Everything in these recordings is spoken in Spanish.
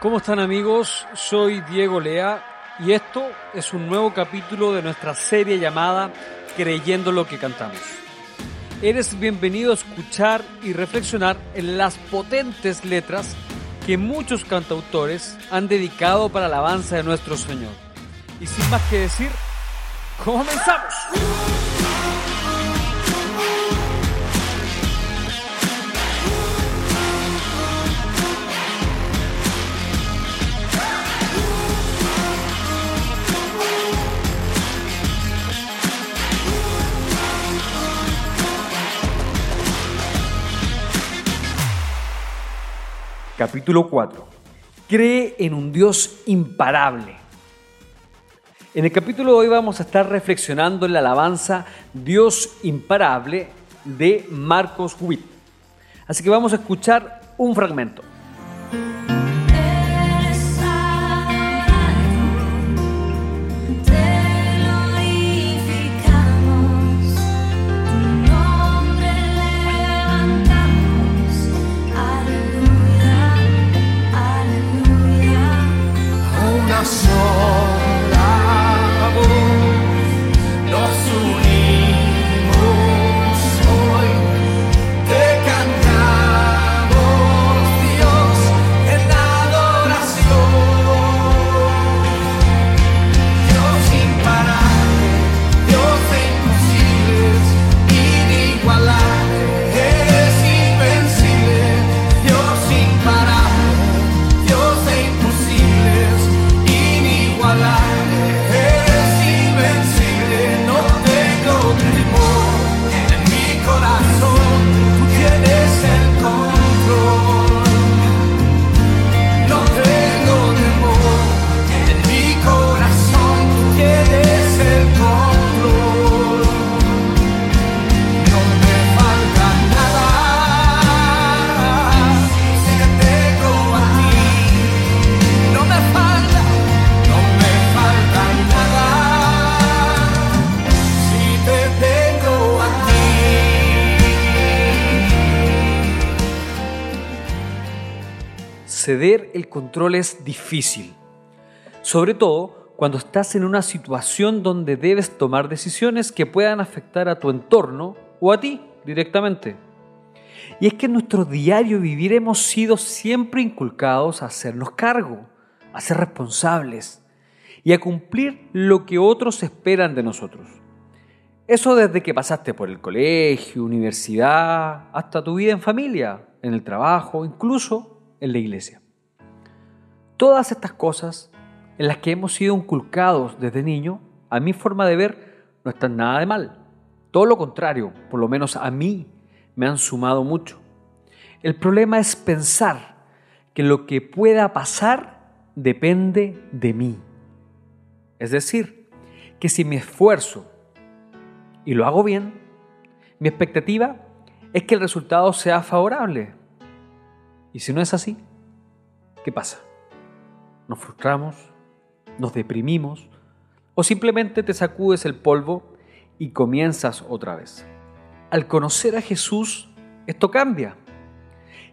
¿Cómo están amigos? Soy Diego Lea y esto es un nuevo capítulo de nuestra serie llamada Creyendo lo que cantamos. Eres bienvenido a escuchar y reflexionar en las potentes letras que muchos cantautores han dedicado para la alabanza de nuestro Señor. Y sin más que decir, ¡comenzamos! Capítulo 4. Cree en un Dios imparable. En el capítulo de hoy vamos a estar reflexionando en la alabanza Dios imparable de Marcos Witt. Así que vamos a escuchar un fragmento. Ceder el control es difícil, sobre todo cuando estás en una situación donde debes tomar decisiones que puedan afectar a tu entorno o a ti directamente. Y es que en nuestro diario vivir hemos sido siempre inculcados a hacernos cargo, a ser responsables y a cumplir lo que otros esperan de nosotros. Eso desde que pasaste por el colegio, universidad, hasta tu vida en familia, en el trabajo, incluso en la iglesia. Todas estas cosas en las que hemos sido inculcados desde niño, a mi forma de ver, no están nada de mal. Todo lo contrario, por lo menos a mí, me han sumado mucho. El problema es pensar que lo que pueda pasar depende de mí. Es decir, que si me esfuerzo y lo hago bien, mi expectativa es que el resultado sea favorable. Y si no es así, ¿qué pasa? Nos frustramos, nos deprimimos o simplemente te sacudes el polvo y comienzas otra vez. Al conocer a Jesús, esto cambia.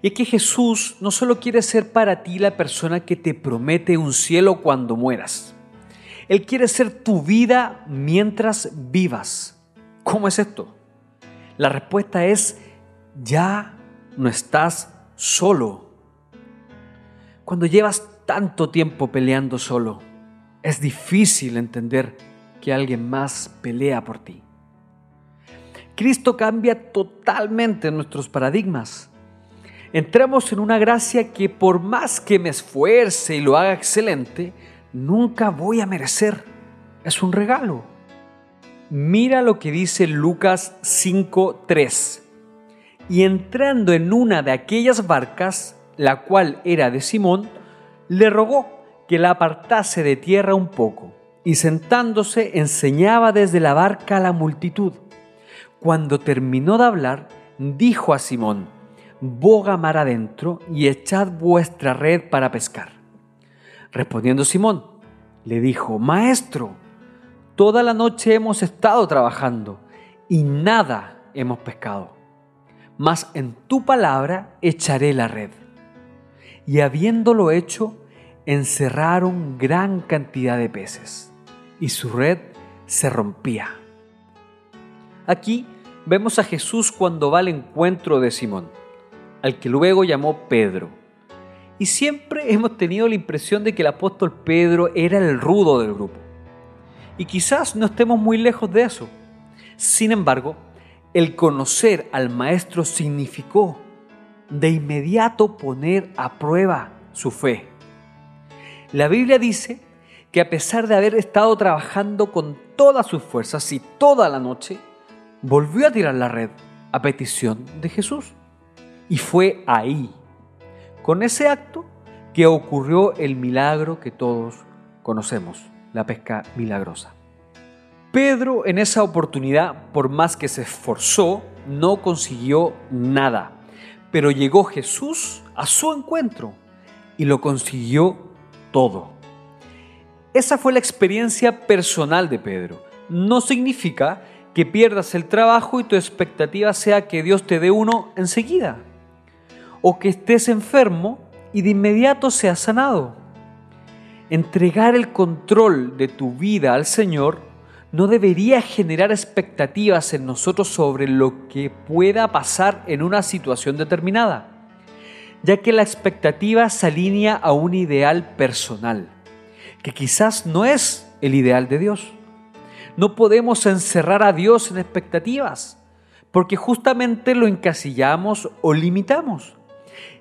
Y es que Jesús no solo quiere ser para ti la persona que te promete un cielo cuando mueras. Él quiere ser tu vida mientras vivas. ¿Cómo es esto? La respuesta es, ya no estás solo. Cuando llevas tanto tiempo peleando solo, es difícil entender que alguien más pelea por ti. Cristo cambia totalmente nuestros paradigmas. Entramos en una gracia que por más que me esfuerce y lo haga excelente, nunca voy a merecer. Es un regalo. Mira lo que dice Lucas 5.3 y entrando en una de aquellas barcas, la cual era de Simón, le rogó que la apartase de tierra un poco, y sentándose enseñaba desde la barca a la multitud. Cuando terminó de hablar, dijo a Simón, boga mar adentro y echad vuestra red para pescar. Respondiendo Simón, le dijo, Maestro, toda la noche hemos estado trabajando y nada hemos pescado mas en tu palabra echaré la red. Y habiéndolo hecho, encerraron gran cantidad de peces y su red se rompía. Aquí vemos a Jesús cuando va al encuentro de Simón, al que luego llamó Pedro. Y siempre hemos tenido la impresión de que el apóstol Pedro era el rudo del grupo. Y quizás no estemos muy lejos de eso. Sin embargo, el conocer al Maestro significó de inmediato poner a prueba su fe. La Biblia dice que a pesar de haber estado trabajando con todas sus fuerzas y toda la noche, volvió a tirar la red a petición de Jesús. Y fue ahí, con ese acto, que ocurrió el milagro que todos conocemos, la pesca milagrosa. Pedro en esa oportunidad, por más que se esforzó, no consiguió nada, pero llegó Jesús a su encuentro y lo consiguió todo. Esa fue la experiencia personal de Pedro. No significa que pierdas el trabajo y tu expectativa sea que Dios te dé uno enseguida. O que estés enfermo y de inmediato seas sanado. Entregar el control de tu vida al Señor no debería generar expectativas en nosotros sobre lo que pueda pasar en una situación determinada, ya que la expectativa se alinea a un ideal personal, que quizás no es el ideal de Dios. No podemos encerrar a Dios en expectativas, porque justamente lo encasillamos o limitamos.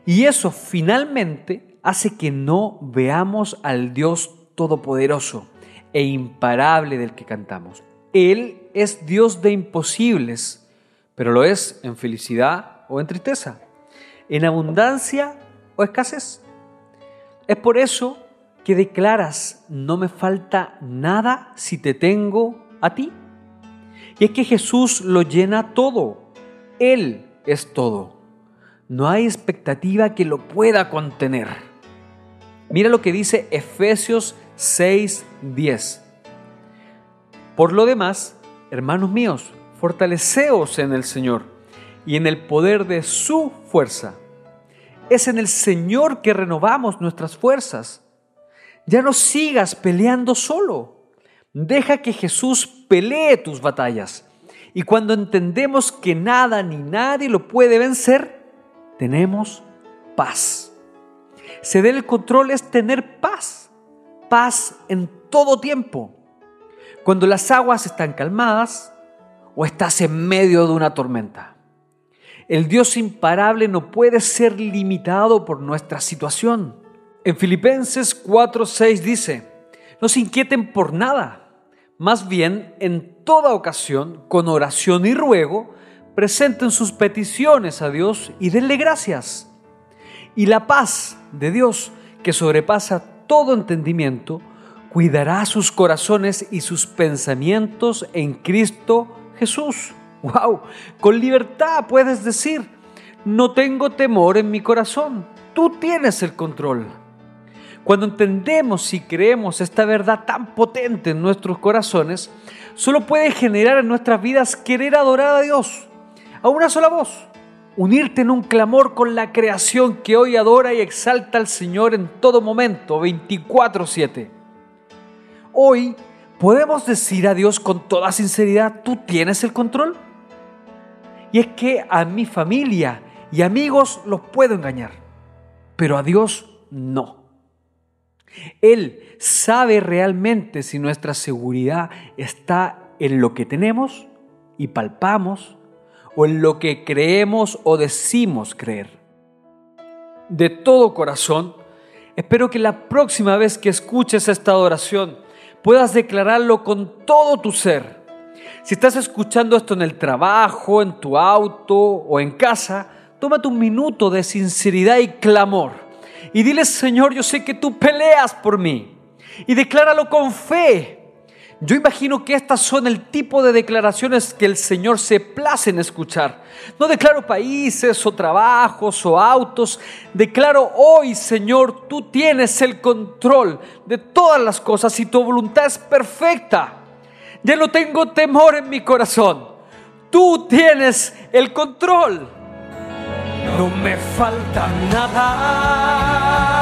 Y eso finalmente hace que no veamos al Dios Todopoderoso e imparable del que cantamos. Él es Dios de imposibles, pero lo es en felicidad o en tristeza, en abundancia o escasez. Es por eso que declaras, no me falta nada si te tengo a ti. Y es que Jesús lo llena todo. Él es todo. No hay expectativa que lo pueda contener. Mira lo que dice Efesios 6:10. Por lo demás, hermanos míos, fortaleceos en el Señor y en el poder de su fuerza. Es en el Señor que renovamos nuestras fuerzas. Ya no sigas peleando solo. Deja que Jesús pelee tus batallas. Y cuando entendemos que nada ni nadie lo puede vencer, tenemos paz. Ceder el control es tener paz. Paz en todo tiempo. Cuando las aguas están calmadas o estás en medio de una tormenta. El Dios imparable no puede ser limitado por nuestra situación. En Filipenses 4:6 dice, no se inquieten por nada más bien, en toda ocasión, con oración y ruego, presenten sus peticiones a Dios y denle gracias. Y la paz de Dios, que sobrepasa todo entendimiento, cuidará sus corazones y sus pensamientos en Cristo Jesús. ¡Wow! Con libertad puedes decir, no tengo temor en mi corazón, tú tienes el control. Cuando entendemos y creemos esta verdad tan potente en nuestros corazones, solo puede generar en nuestras vidas querer adorar a Dios a una sola voz. Unirte en un clamor con la creación que hoy adora y exalta al Señor en todo momento, 24/7. Hoy podemos decir a Dios con toda sinceridad, tú tienes el control. Y es que a mi familia y amigos los puedo engañar, pero a Dios no. Él sabe realmente si nuestra seguridad está en lo que tenemos y palpamos o en lo que creemos o decimos creer. De todo corazón, espero que la próxima vez que escuches esta oración puedas declararlo con todo tu ser. Si estás escuchando esto en el trabajo, en tu auto o en casa, tómate un minuto de sinceridad y clamor y dile, Señor, yo sé que tú peleas por mí. Y decláralo con fe. Yo imagino que estas son el tipo de declaraciones que el Señor se place en escuchar. No declaro países o trabajos o autos. Declaro hoy, Señor, tú tienes el control de todas las cosas y tu voluntad es perfecta. Ya no tengo temor en mi corazón. Tú tienes el control no me falta nada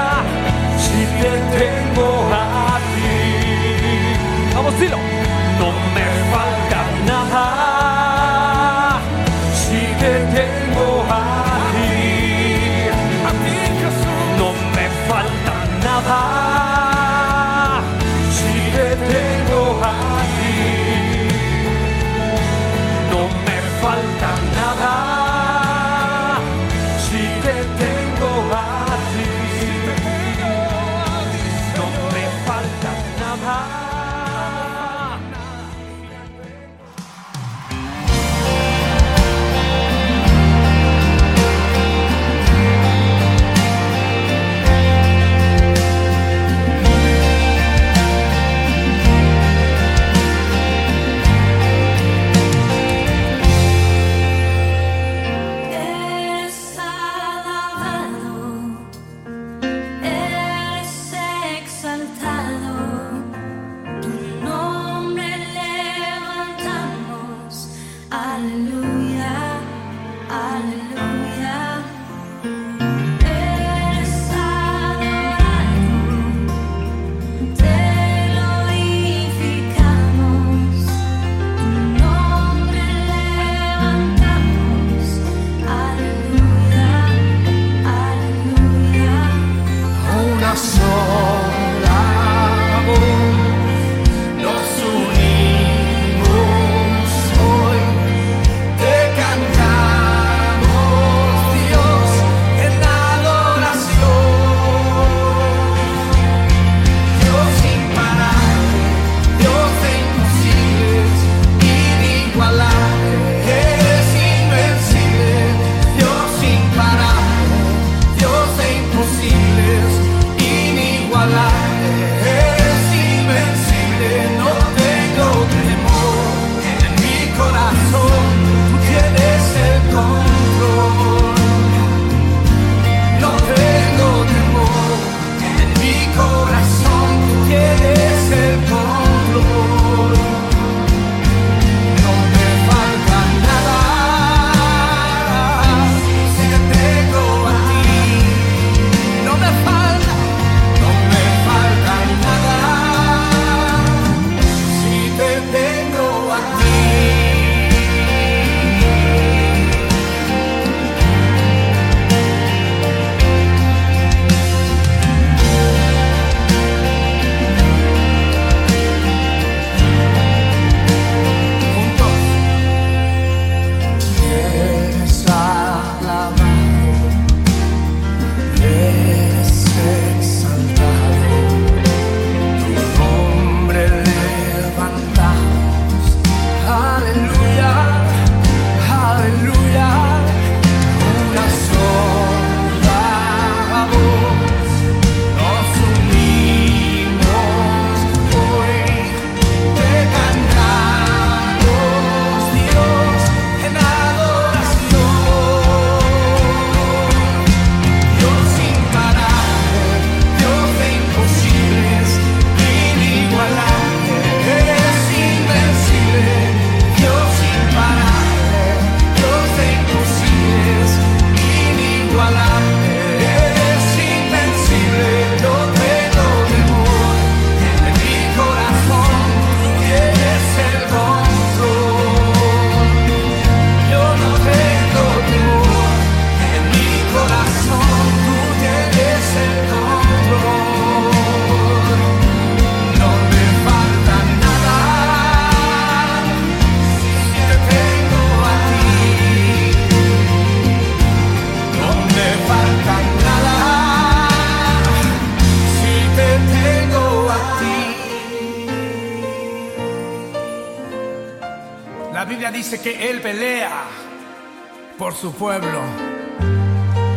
su pueblo.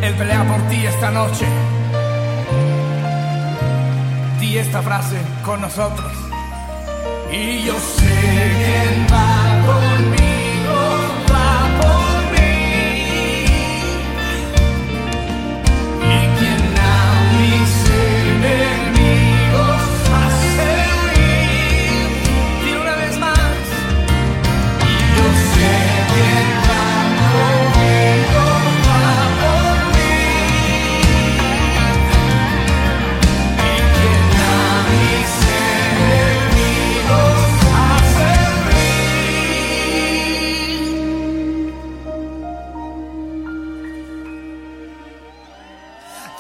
Él pelea por ti esta noche. Di esta frase con nosotros. Y yo sé quién va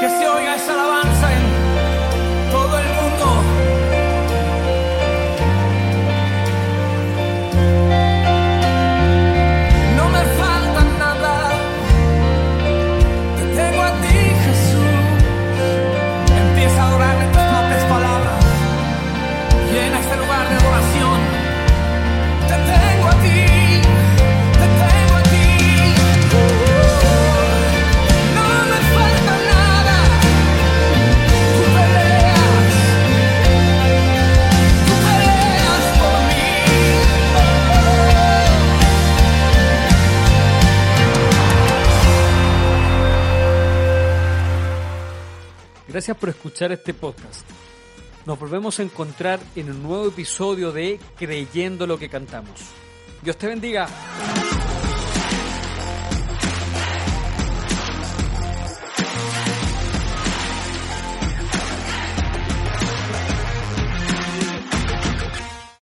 Que se oiga esa alabanza. Gracias por escuchar este podcast. Nos volvemos a encontrar en un nuevo episodio de Creyendo lo que cantamos. Dios te bendiga.